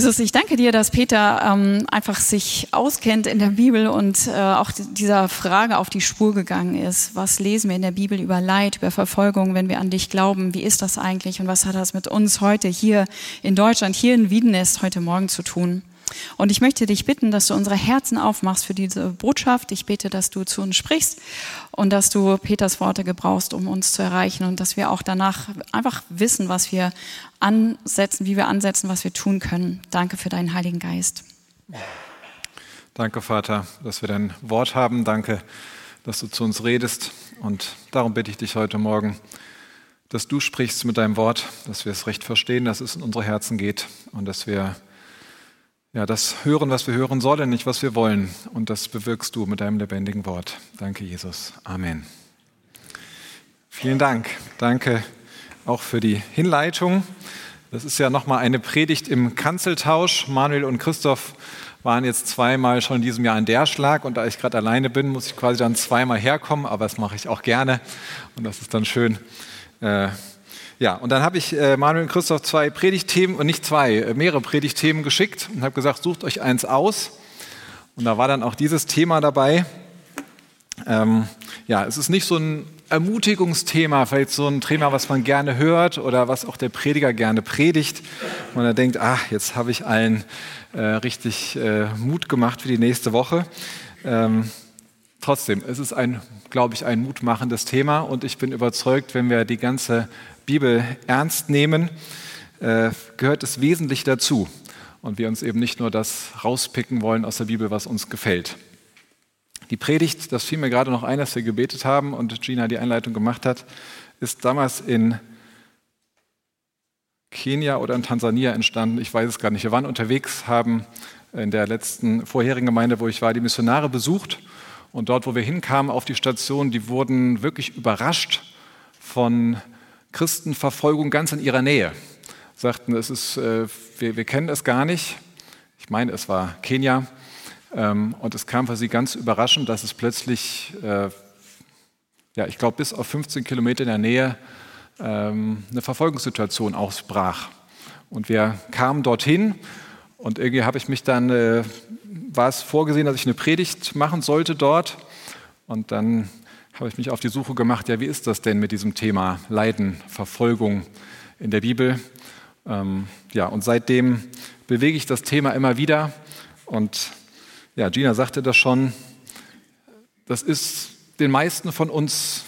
Jesus, ich danke dir, dass Peter ähm, einfach sich auskennt in der Bibel und äh, auch dieser Frage auf die Spur gegangen ist. Was lesen wir in der Bibel über Leid, über Verfolgung, wenn wir an dich glauben? Wie ist das eigentlich und was hat das mit uns heute hier in Deutschland, hier in Wiedenest heute Morgen zu tun? Und ich möchte dich bitten, dass du unsere Herzen aufmachst für diese Botschaft. Ich bete, dass du zu uns sprichst und dass du Peters Worte gebrauchst, um uns zu erreichen und dass wir auch danach einfach wissen, was wir ansetzen, wie wir ansetzen, was wir tun können. Danke für deinen Heiligen Geist. Danke, Vater, dass wir dein Wort haben. Danke, dass du zu uns redest. Und darum bitte ich dich heute Morgen, dass du sprichst mit deinem Wort, dass wir es recht verstehen, dass es in unsere Herzen geht und dass wir ja, das hören, was wir hören sollen, nicht was wir wollen. Und das bewirkst du mit deinem lebendigen Wort. Danke, Jesus. Amen. Vielen Dank. Danke auch für die Hinleitung. Das ist ja nochmal eine Predigt im Kanzeltausch. Manuel und Christoph waren jetzt zweimal schon in diesem Jahr in der Schlag und da ich gerade alleine bin, muss ich quasi dann zweimal herkommen, aber das mache ich auch gerne und das ist dann schön. Äh, ja, und dann habe ich äh, Manuel und Christoph zwei Predigtthemen und nicht zwei, äh, mehrere Predigtthemen geschickt und habe gesagt, sucht euch eins aus. Und da war dann auch dieses Thema dabei. Ähm, ja, es ist nicht so ein Ermutigungsthema, vielleicht so ein Thema, was man gerne hört oder was auch der Prediger gerne predigt. Und er denkt, ach, jetzt habe ich allen äh, richtig äh, Mut gemacht für die nächste Woche. Ähm, trotzdem, es ist ein, glaube ich, ein mutmachendes Thema und ich bin überzeugt, wenn wir die ganze Bibel ernst nehmen, äh, gehört es wesentlich dazu. Und wir uns eben nicht nur das rauspicken wollen aus der Bibel, was uns gefällt. Die Predigt, das fiel mir gerade noch ein, als wir gebetet haben und Gina die Einleitung gemacht hat, ist damals in Kenia oder in Tansania entstanden. Ich weiß es gar nicht. Wir waren unterwegs, haben in der letzten vorherigen Gemeinde, wo ich war, die Missionare besucht. Und dort, wo wir hinkamen auf die Station, die wurden wirklich überrascht von Christenverfolgung ganz in ihrer Nähe. Sagten, es ist, äh, wir, wir, kennen es gar nicht. Ich meine, es war Kenia. Ähm, und es kam für sie ganz überraschend, dass es plötzlich, äh, ja, ich glaube, bis auf 15 Kilometer in der Nähe ähm, eine Verfolgungssituation ausbrach. Und wir kamen dorthin und irgendwie habe ich mich dann, äh, war es vorgesehen, dass ich eine Predigt machen sollte dort. Und dann habe ich mich auf die Suche gemacht, ja, wie ist das denn mit diesem Thema Leiden, Verfolgung in der Bibel? Ähm, ja, und seitdem bewege ich das Thema immer wieder. Und ja, Gina sagte das schon, das ist den meisten von uns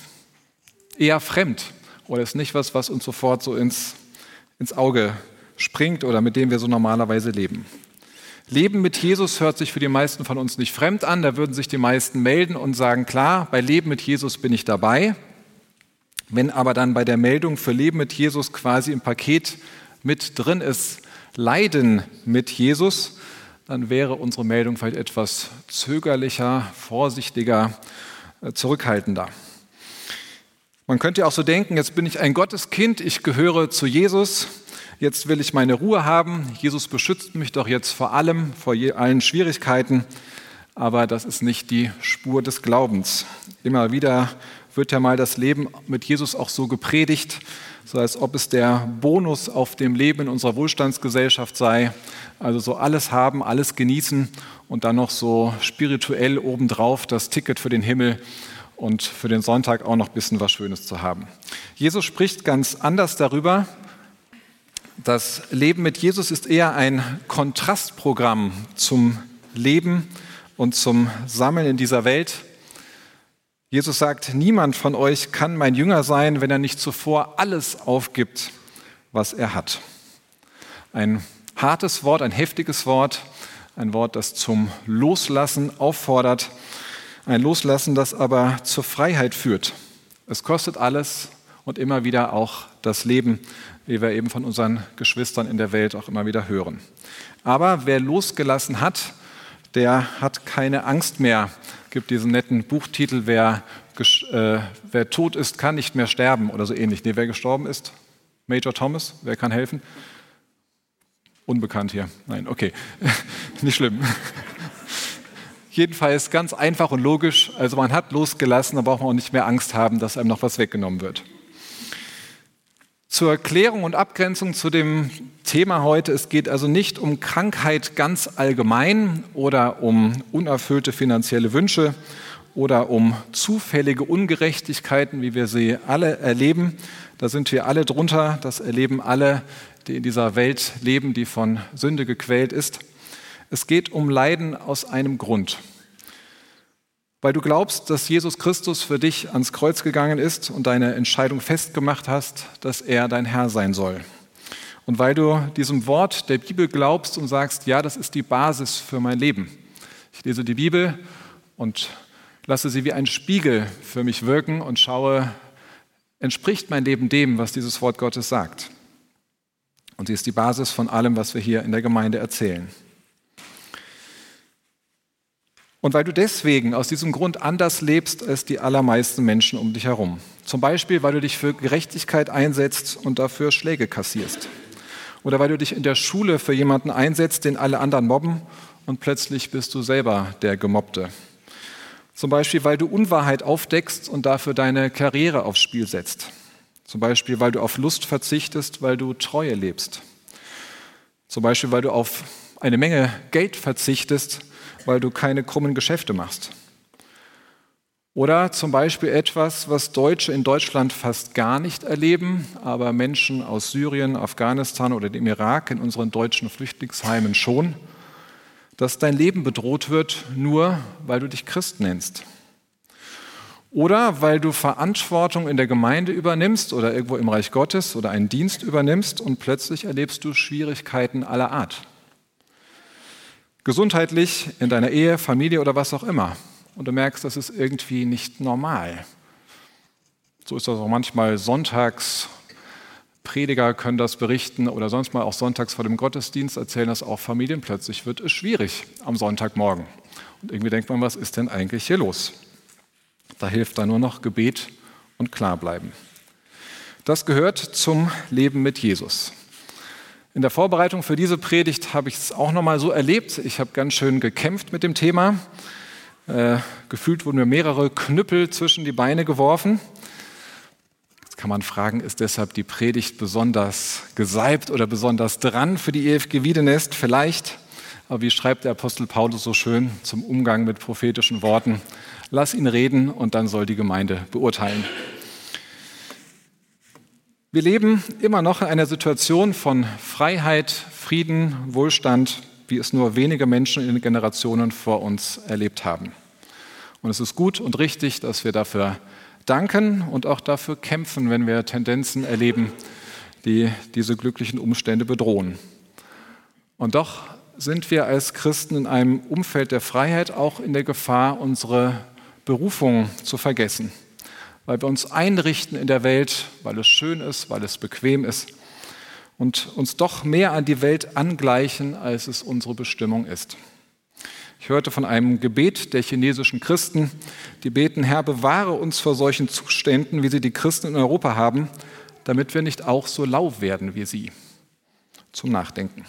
eher fremd oder ist nicht was, was uns sofort so ins, ins Auge springt oder mit dem wir so normalerweise leben. Leben mit Jesus hört sich für die meisten von uns nicht fremd an. Da würden sich die meisten melden und sagen, klar, bei Leben mit Jesus bin ich dabei. Wenn aber dann bei der Meldung für Leben mit Jesus quasi im Paket mit drin ist, Leiden mit Jesus, dann wäre unsere Meldung vielleicht etwas zögerlicher, vorsichtiger, äh, zurückhaltender. Man könnte auch so denken, jetzt bin ich ein Gotteskind, ich gehöre zu Jesus, jetzt will ich meine Ruhe haben. Jesus beschützt mich doch jetzt vor allem, vor allen Schwierigkeiten. Aber das ist nicht die Spur des Glaubens. Immer wieder wird ja mal das Leben mit Jesus auch so gepredigt, so als ob es der Bonus auf dem Leben in unserer Wohlstandsgesellschaft sei. Also so alles haben, alles genießen und dann noch so spirituell obendrauf das Ticket für den Himmel und für den Sonntag auch noch ein bisschen was Schönes zu haben. Jesus spricht ganz anders darüber. Das Leben mit Jesus ist eher ein Kontrastprogramm zum Leben und zum Sammeln in dieser Welt. Jesus sagt, niemand von euch kann mein Jünger sein, wenn er nicht zuvor alles aufgibt, was er hat. Ein hartes Wort, ein heftiges Wort, ein Wort, das zum Loslassen auffordert, ein Loslassen, das aber zur Freiheit führt. Es kostet alles und immer wieder auch das Leben, wie wir eben von unseren Geschwistern in der Welt auch immer wieder hören. Aber wer losgelassen hat, der hat keine Angst mehr. Es gibt diesen netten Buchtitel, wer, äh, wer tot ist, kann nicht mehr sterben oder so ähnlich. Nee, wer gestorben ist? Major Thomas, wer kann helfen? Unbekannt hier. Nein, okay. nicht schlimm. Jedenfalls ganz einfach und logisch. Also man hat losgelassen, da braucht man auch nicht mehr Angst haben, dass einem noch was weggenommen wird. Zur Erklärung und Abgrenzung zu dem Thema heute. Es geht also nicht um Krankheit ganz allgemein oder um unerfüllte finanzielle Wünsche oder um zufällige Ungerechtigkeiten, wie wir sie alle erleben. Da sind wir alle drunter. Das erleben alle, die in dieser Welt leben, die von Sünde gequält ist. Es geht um Leiden aus einem Grund. Weil du glaubst, dass Jesus Christus für dich ans Kreuz gegangen ist und deine Entscheidung festgemacht hast, dass er dein Herr sein soll. Und weil du diesem Wort der Bibel glaubst und sagst, ja, das ist die Basis für mein Leben. Ich lese die Bibel und lasse sie wie ein Spiegel für mich wirken und schaue, entspricht mein Leben dem, was dieses Wort Gottes sagt. Und sie ist die Basis von allem, was wir hier in der Gemeinde erzählen. Und weil du deswegen aus diesem Grund anders lebst als die allermeisten Menschen um dich herum. Zum Beispiel, weil du dich für Gerechtigkeit einsetzt und dafür Schläge kassierst. Oder weil du dich in der Schule für jemanden einsetzt, den alle anderen mobben und plötzlich bist du selber der Gemobbte. Zum Beispiel, weil du Unwahrheit aufdeckst und dafür deine Karriere aufs Spiel setzt. Zum Beispiel, weil du auf Lust verzichtest, weil du Treue lebst. Zum Beispiel, weil du auf eine Menge Geld verzichtest, weil du keine krummen Geschäfte machst. Oder zum Beispiel etwas, was Deutsche in Deutschland fast gar nicht erleben, aber Menschen aus Syrien, Afghanistan oder dem Irak in unseren deutschen Flüchtlingsheimen schon, dass dein Leben bedroht wird, nur weil du dich Christ nennst. Oder weil du Verantwortung in der Gemeinde übernimmst oder irgendwo im Reich Gottes oder einen Dienst übernimmst und plötzlich erlebst du Schwierigkeiten aller Art. Gesundheitlich, in deiner Ehe, Familie oder was auch immer. Und du merkst, das ist irgendwie nicht normal. So ist das auch manchmal sonntags. Prediger können das berichten oder sonst mal auch sonntags vor dem Gottesdienst erzählen das auch Familien. Plötzlich wird es schwierig am Sonntagmorgen. Und irgendwie denkt man, was ist denn eigentlich hier los? Da hilft dann nur noch Gebet und Klarbleiben. Das gehört zum Leben mit Jesus. In der Vorbereitung für diese Predigt habe ich es auch noch mal so erlebt. Ich habe ganz schön gekämpft mit dem Thema. Äh, gefühlt wurden mir mehrere Knüppel zwischen die Beine geworfen. Jetzt kann man fragen, ist deshalb die Predigt besonders gesalbt oder besonders dran für die EFG Wiedenest? Vielleicht. Aber wie schreibt der Apostel Paulus so schön zum Umgang mit prophetischen Worten? Lass ihn reden und dann soll die Gemeinde beurteilen. Wir leben immer noch in einer Situation von Freiheit, Frieden, Wohlstand, wie es nur wenige Menschen in den Generationen vor uns erlebt haben. Und es ist gut und richtig, dass wir dafür danken und auch dafür kämpfen, wenn wir Tendenzen erleben, die diese glücklichen Umstände bedrohen. Und doch sind wir als Christen in einem Umfeld der Freiheit auch in der Gefahr, unsere Berufung zu vergessen weil wir uns einrichten in der Welt, weil es schön ist, weil es bequem ist und uns doch mehr an die Welt angleichen, als es unsere Bestimmung ist. Ich hörte von einem Gebet der chinesischen Christen, die beten, Herr, bewahre uns vor solchen Zuständen, wie sie die Christen in Europa haben, damit wir nicht auch so lau werden wie sie. Zum Nachdenken.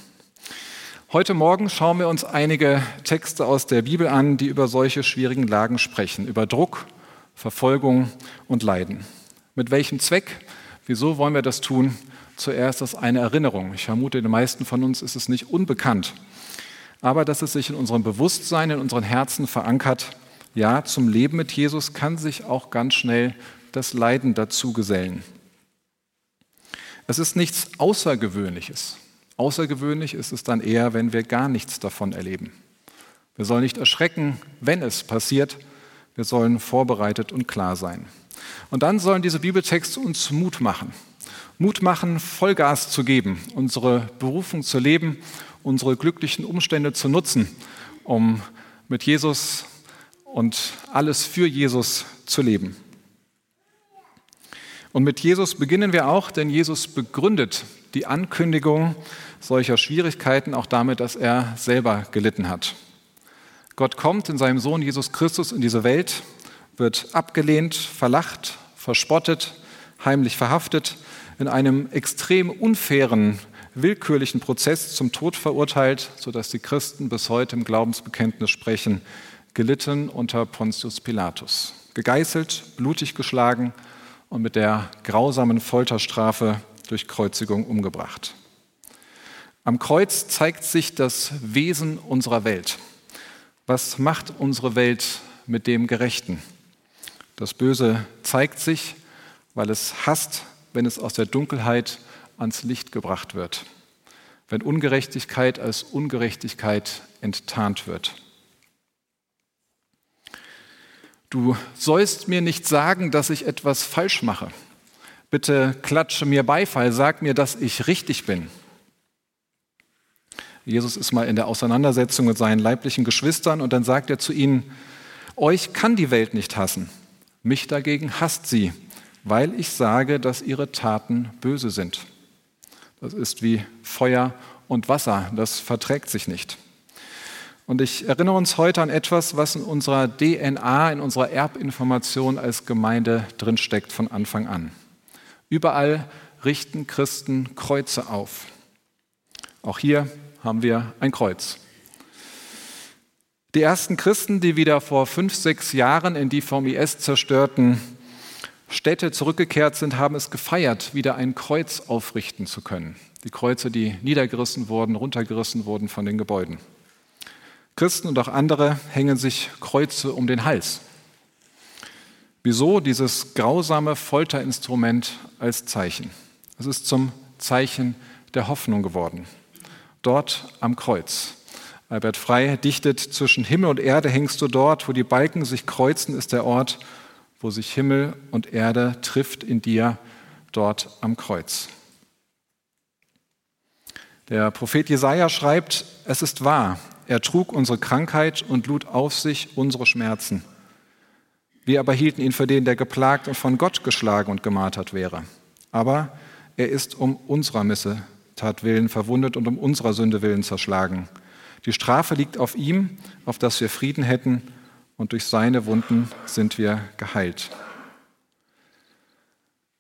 Heute Morgen schauen wir uns einige Texte aus der Bibel an, die über solche schwierigen Lagen sprechen, über Druck, Verfolgung und Leiden. Mit welchem Zweck? Wieso wollen wir das tun? Zuerst als eine Erinnerung. Ich vermute, den meisten von uns ist es nicht unbekannt. Aber dass es sich in unserem Bewusstsein, in unseren Herzen verankert, ja, zum Leben mit Jesus kann sich auch ganz schnell das Leiden dazu gesellen. Es ist nichts Außergewöhnliches. Außergewöhnlich ist es dann eher, wenn wir gar nichts davon erleben. Wir sollen nicht erschrecken, wenn es passiert, wir sollen vorbereitet und klar sein. Und dann sollen diese Bibeltexte uns Mut machen. Mut machen, Vollgas zu geben, unsere Berufung zu leben, unsere glücklichen Umstände zu nutzen, um mit Jesus und alles für Jesus zu leben. Und mit Jesus beginnen wir auch, denn Jesus begründet die Ankündigung solcher Schwierigkeiten auch damit, dass er selber gelitten hat. Gott kommt in seinem Sohn Jesus Christus in diese Welt, wird abgelehnt, verlacht, verspottet, heimlich verhaftet, in einem extrem unfairen, willkürlichen Prozess zum Tod verurteilt, sodass die Christen bis heute im Glaubensbekenntnis sprechen, gelitten unter Pontius Pilatus, gegeißelt, blutig geschlagen und mit der grausamen Folterstrafe durch Kreuzigung umgebracht. Am Kreuz zeigt sich das Wesen unserer Welt. Was macht unsere Welt mit dem Gerechten? Das Böse zeigt sich, weil es hasst, wenn es aus der Dunkelheit ans Licht gebracht wird, wenn Ungerechtigkeit als Ungerechtigkeit enttarnt wird. Du sollst mir nicht sagen, dass ich etwas falsch mache. Bitte klatsche mir Beifall, sag mir, dass ich richtig bin. Jesus ist mal in der Auseinandersetzung mit seinen leiblichen Geschwistern und dann sagt er zu ihnen, euch kann die Welt nicht hassen, mich dagegen hasst sie, weil ich sage, dass ihre Taten böse sind. Das ist wie Feuer und Wasser, das verträgt sich nicht. Und ich erinnere uns heute an etwas, was in unserer DNA, in unserer Erbinformation als Gemeinde drinsteckt von Anfang an. Überall richten Christen Kreuze auf. Auch hier haben wir ein Kreuz. Die ersten Christen, die wieder vor fünf, sechs Jahren in die vom IS zerstörten Städte zurückgekehrt sind, haben es gefeiert, wieder ein Kreuz aufrichten zu können. Die Kreuze, die niedergerissen wurden, runtergerissen wurden von den Gebäuden. Christen und auch andere hängen sich Kreuze um den Hals. Wieso dieses grausame Folterinstrument als Zeichen? Es ist zum Zeichen der Hoffnung geworden. Dort am Kreuz. Albert Frey dichtet, zwischen Himmel und Erde hängst du dort, wo die Balken sich kreuzen, ist der Ort, wo sich Himmel und Erde trifft in dir, dort am Kreuz. Der Prophet Jesaja schreibt: Es ist wahr, er trug unsere Krankheit und lud auf sich unsere Schmerzen. Wir aber hielten ihn für den, der geplagt und von Gott geschlagen und gemartert wäre. Aber er ist um unserer Missetat willen verwundet und um unserer Sünde willen zerschlagen. Die Strafe liegt auf ihm, auf dass wir Frieden hätten, und durch seine Wunden sind wir geheilt.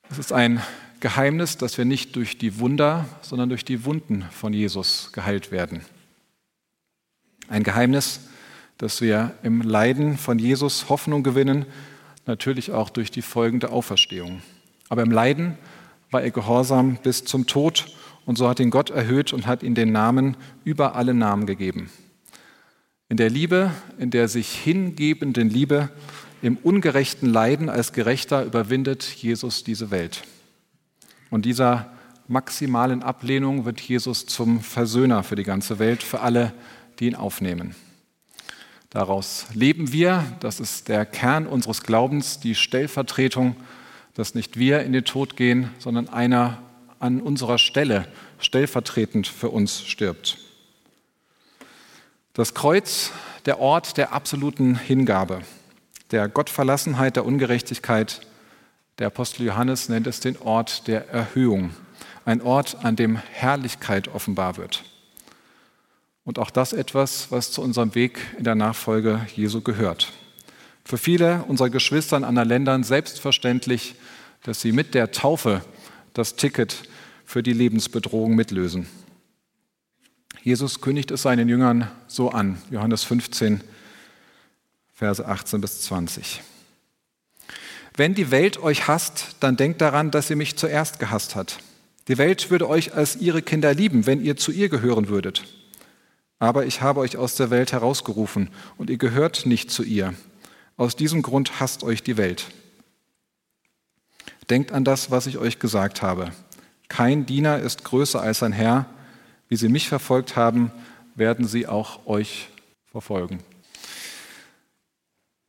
Es ist ein Geheimnis, dass wir nicht durch die Wunder, sondern durch die Wunden von Jesus geheilt werden. Ein Geheimnis, dass wir im Leiden von Jesus Hoffnung gewinnen, natürlich auch durch die folgende Auferstehung. Aber im Leiden war er gehorsam bis zum Tod und so hat ihn Gott erhöht und hat ihm den Namen über alle Namen gegeben. In der Liebe, in der sich hingebenden Liebe, im ungerechten Leiden als Gerechter überwindet Jesus diese Welt. Und dieser maximalen Ablehnung wird Jesus zum Versöhner für die ganze Welt, für alle, die ihn aufnehmen. Daraus leben wir, das ist der Kern unseres Glaubens, die Stellvertretung, dass nicht wir in den Tod gehen, sondern einer an unserer Stelle stellvertretend für uns stirbt. Das Kreuz, der Ort der absoluten Hingabe, der Gottverlassenheit, der Ungerechtigkeit. Der Apostel Johannes nennt es den Ort der Erhöhung, ein Ort, an dem Herrlichkeit offenbar wird. Und auch das etwas, was zu unserem Weg in der Nachfolge Jesu gehört. Für viele unserer Geschwister in anderen Ländern selbstverständlich, dass sie mit der Taufe das Ticket für die Lebensbedrohung mitlösen. Jesus kündigt es seinen Jüngern so an, Johannes 15, Verse 18 bis 20. Wenn die Welt euch hasst, dann denkt daran, dass sie mich zuerst gehasst hat. Die Welt würde euch als ihre Kinder lieben, wenn ihr zu ihr gehören würdet. Aber ich habe euch aus der Welt herausgerufen und ihr gehört nicht zu ihr. Aus diesem Grund hasst euch die Welt. Denkt an das, was ich euch gesagt habe. Kein Diener ist größer als sein Herr. Wie sie mich verfolgt haben, werden sie auch euch verfolgen.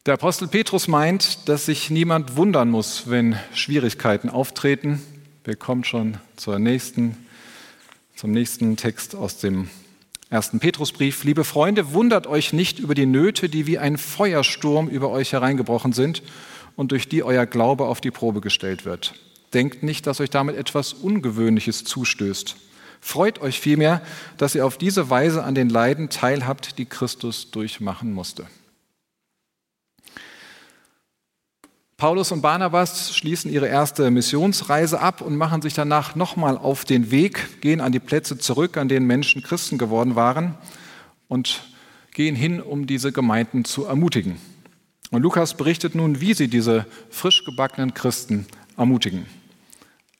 Der Apostel Petrus meint, dass sich niemand wundern muss, wenn Schwierigkeiten auftreten. Wir kommen schon zur nächsten, zum nächsten Text aus dem ersten Petrusbrief, liebe Freunde, wundert euch nicht über die Nöte, die wie ein Feuersturm über euch hereingebrochen sind und durch die euer Glaube auf die Probe gestellt wird. Denkt nicht, dass euch damit etwas Ungewöhnliches zustößt. Freut euch vielmehr, dass ihr auf diese Weise an den Leiden teilhabt, die Christus durchmachen musste. Paulus und Barnabas schließen ihre erste Missionsreise ab und machen sich danach nochmal auf den Weg, gehen an die Plätze zurück, an denen Menschen Christen geworden waren und gehen hin, um diese Gemeinden zu ermutigen. Und Lukas berichtet nun, wie sie diese frisch gebackenen Christen ermutigen.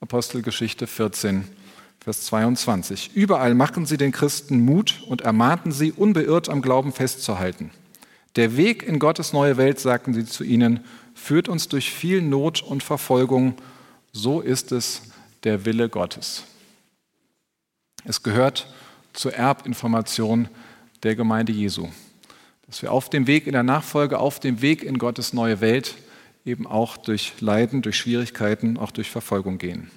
Apostelgeschichte 14, Vers 22. Überall machen sie den Christen Mut und ermahnten sie, unbeirrt am Glauben festzuhalten. Der Weg in Gottes neue Welt, sagten sie zu ihnen, führt uns durch viel Not und Verfolgung. So ist es der Wille Gottes. Es gehört zur Erbinformation der Gemeinde Jesu, dass wir auf dem Weg in der Nachfolge, auf dem Weg in Gottes neue Welt eben auch durch Leiden, durch Schwierigkeiten, auch durch Verfolgung gehen.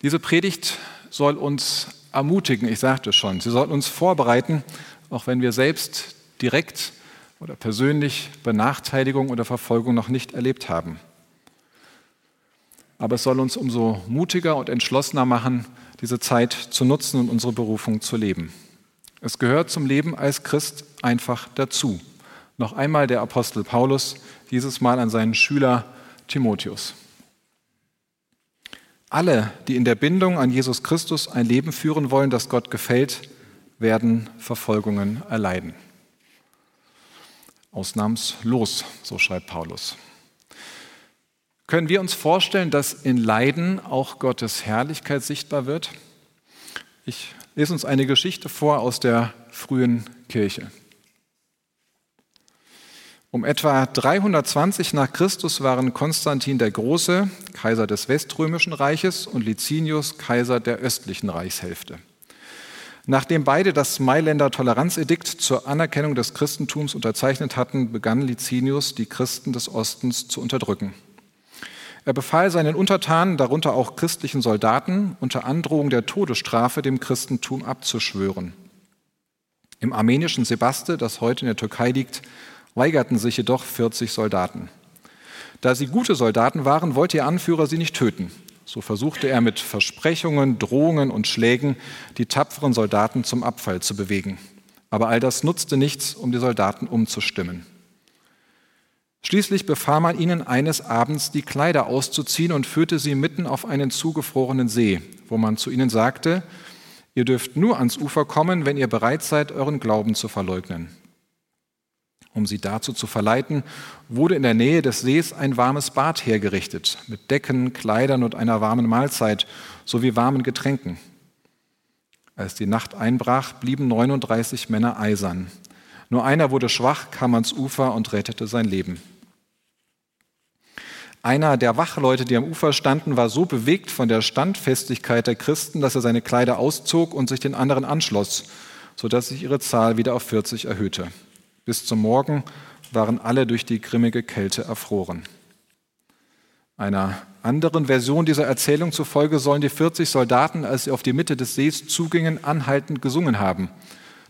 Diese Predigt soll uns ermutigen, ich sagte schon, sie soll uns vorbereiten, auch wenn wir selbst direkt oder persönlich Benachteiligung oder Verfolgung noch nicht erlebt haben. Aber es soll uns umso mutiger und entschlossener machen, diese Zeit zu nutzen und unsere Berufung zu leben. Es gehört zum Leben als Christ einfach dazu. Noch einmal der Apostel Paulus, dieses Mal an seinen Schüler Timotheus. Alle, die in der Bindung an Jesus Christus ein Leben führen wollen, das Gott gefällt, werden Verfolgungen erleiden. Ausnahmslos, so schreibt Paulus. Können wir uns vorstellen, dass in Leiden auch Gottes Herrlichkeit sichtbar wird? Ich lese uns eine Geschichte vor aus der frühen Kirche. Um etwa 320 nach Christus waren Konstantin der Große, Kaiser des Weströmischen Reiches, und Licinius, Kaiser der östlichen Reichshälfte. Nachdem beide das Mailänder Toleranzedikt zur Anerkennung des Christentums unterzeichnet hatten, begann Licinius, die Christen des Ostens zu unterdrücken. Er befahl seinen Untertanen, darunter auch christlichen Soldaten, unter Androhung der Todesstrafe dem Christentum abzuschwören. Im armenischen Sebaste, das heute in der Türkei liegt, weigerten sich jedoch 40 Soldaten. Da sie gute Soldaten waren, wollte ihr Anführer sie nicht töten. So versuchte er mit Versprechungen, Drohungen und Schlägen die tapferen Soldaten zum Abfall zu bewegen. Aber all das nutzte nichts, um die Soldaten umzustimmen. Schließlich befahl man ihnen eines Abends, die Kleider auszuziehen und führte sie mitten auf einen zugefrorenen See, wo man zu ihnen sagte, ihr dürft nur ans Ufer kommen, wenn ihr bereit seid, euren Glauben zu verleugnen. Um sie dazu zu verleiten, wurde in der Nähe des Sees ein warmes Bad hergerichtet, mit Decken, Kleidern und einer warmen Mahlzeit sowie warmen Getränken. Als die Nacht einbrach, blieben 39 Männer eisern. Nur einer wurde schwach, kam ans Ufer und rettete sein Leben. Einer der Wachleute, die am Ufer standen, war so bewegt von der Standfestigkeit der Christen, dass er seine Kleider auszog und sich den anderen anschloss, sodass sich ihre Zahl wieder auf 40 erhöhte. Bis zum Morgen waren alle durch die grimmige Kälte erfroren. Einer anderen Version dieser Erzählung zufolge sollen die 40 Soldaten, als sie auf die Mitte des Sees zugingen, anhaltend gesungen haben,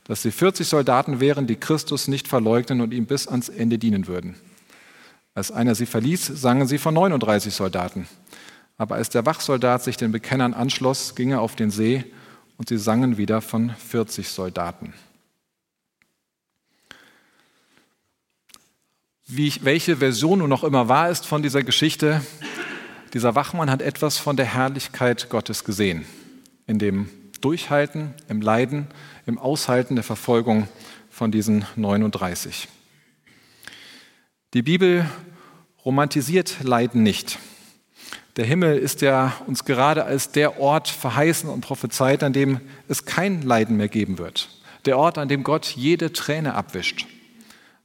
dass sie 40 Soldaten wären, die Christus nicht verleugnen und ihm bis ans Ende dienen würden. Als einer sie verließ, sangen sie von 39 Soldaten. Aber als der Wachsoldat sich den Bekennern anschloss, ging er auf den See und sie sangen wieder von 40 Soldaten. Wie, welche Version nun noch immer wahr ist von dieser Geschichte, dieser Wachmann hat etwas von der Herrlichkeit Gottes gesehen. In dem Durchhalten, im Leiden, im Aushalten der Verfolgung von diesen 39. Die Bibel romantisiert Leiden nicht. Der Himmel ist ja uns gerade als der Ort verheißen und prophezeit, an dem es kein Leiden mehr geben wird. Der Ort, an dem Gott jede Träne abwischt.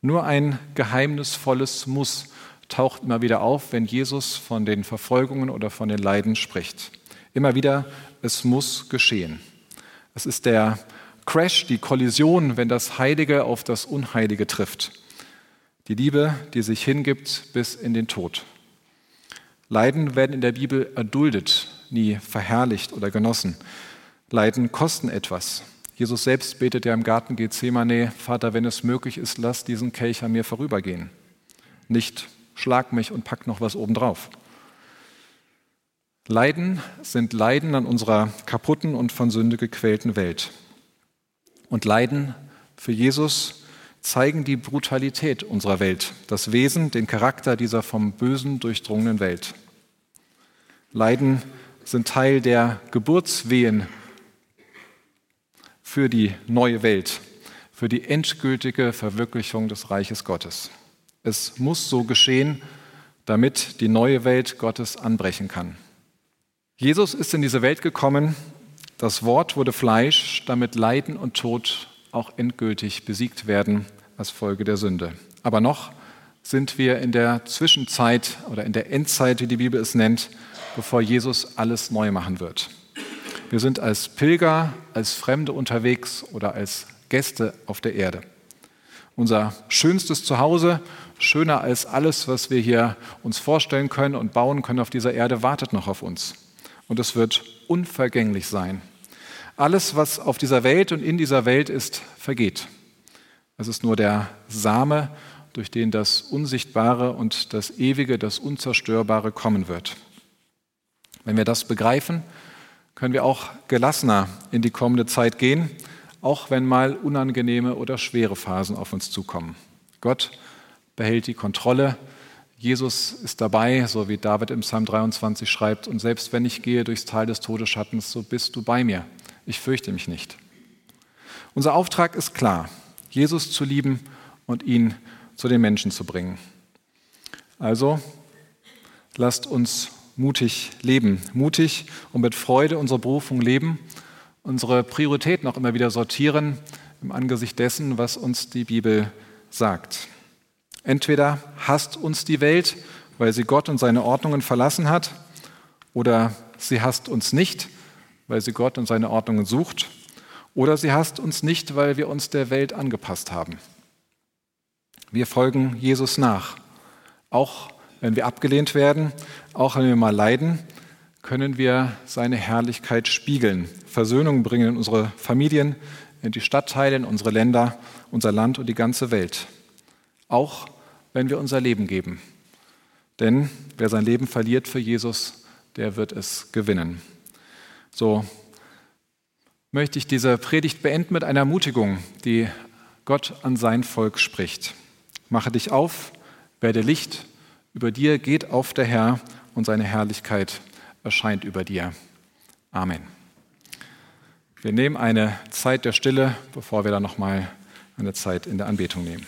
Nur ein geheimnisvolles Muss taucht immer wieder auf, wenn Jesus von den Verfolgungen oder von den Leiden spricht. Immer wieder, es muss geschehen. Es ist der Crash, die Kollision, wenn das Heilige auf das Unheilige trifft. Die Liebe, die sich hingibt bis in den Tod. Leiden werden in der Bibel erduldet, nie verherrlicht oder genossen. Leiden kosten etwas. Jesus selbst betet ja im Garten Gethsemane, Vater, wenn es möglich ist, lass diesen Kelch an mir vorübergehen. Nicht schlag mich und pack noch was obendrauf. Leiden sind Leiden an unserer kaputten und von Sünde gequälten Welt. Und Leiden für Jesus zeigen die Brutalität unserer Welt, das Wesen, den Charakter dieser vom Bösen durchdrungenen Welt. Leiden sind Teil der Geburtswehen für die neue Welt, für die endgültige Verwirklichung des Reiches Gottes. Es muss so geschehen, damit die neue Welt Gottes anbrechen kann. Jesus ist in diese Welt gekommen, das Wort wurde Fleisch, damit Leiden und Tod auch endgültig besiegt werden als Folge der Sünde. Aber noch sind wir in der Zwischenzeit oder in der Endzeit, wie die Bibel es nennt, bevor Jesus alles neu machen wird. Wir sind als Pilger, als Fremde unterwegs oder als Gäste auf der Erde. Unser schönstes Zuhause, schöner als alles, was wir hier uns vorstellen können und bauen können auf dieser Erde, wartet noch auf uns. Und es wird unvergänglich sein. Alles, was auf dieser Welt und in dieser Welt ist, vergeht. Es ist nur der Same, durch den das Unsichtbare und das Ewige, das Unzerstörbare kommen wird. Wenn wir das begreifen, können wir auch gelassener in die kommende Zeit gehen, auch wenn mal unangenehme oder schwere Phasen auf uns zukommen. Gott behält die Kontrolle. Jesus ist dabei, so wie David im Psalm 23 schreibt, und selbst wenn ich gehe durchs Tal des Todesschattens, so bist du bei mir. Ich fürchte mich nicht. Unser Auftrag ist klar. Jesus zu lieben und ihn zu den Menschen zu bringen. Also lasst uns mutig leben, mutig und mit Freude unsere Berufung leben, unsere Prioritäten auch immer wieder sortieren im Angesicht dessen, was uns die Bibel sagt. Entweder hasst uns die Welt, weil sie Gott und seine Ordnungen verlassen hat, oder sie hasst uns nicht, weil sie Gott und seine Ordnungen sucht oder sie hasst uns nicht, weil wir uns der Welt angepasst haben. Wir folgen Jesus nach. Auch wenn wir abgelehnt werden, auch wenn wir mal leiden, können wir seine Herrlichkeit spiegeln, Versöhnung bringen in unsere Familien, in die Stadtteile, in unsere Länder, unser Land und die ganze Welt. Auch wenn wir unser Leben geben. Denn wer sein Leben verliert für Jesus, der wird es gewinnen. So möchte ich diese Predigt beenden mit einer Ermutigung, die Gott an sein Volk spricht. Mache dich auf, werde Licht, über dir geht auf der Herr und seine Herrlichkeit erscheint über dir. Amen. Wir nehmen eine Zeit der Stille, bevor wir dann nochmal eine Zeit in der Anbetung nehmen.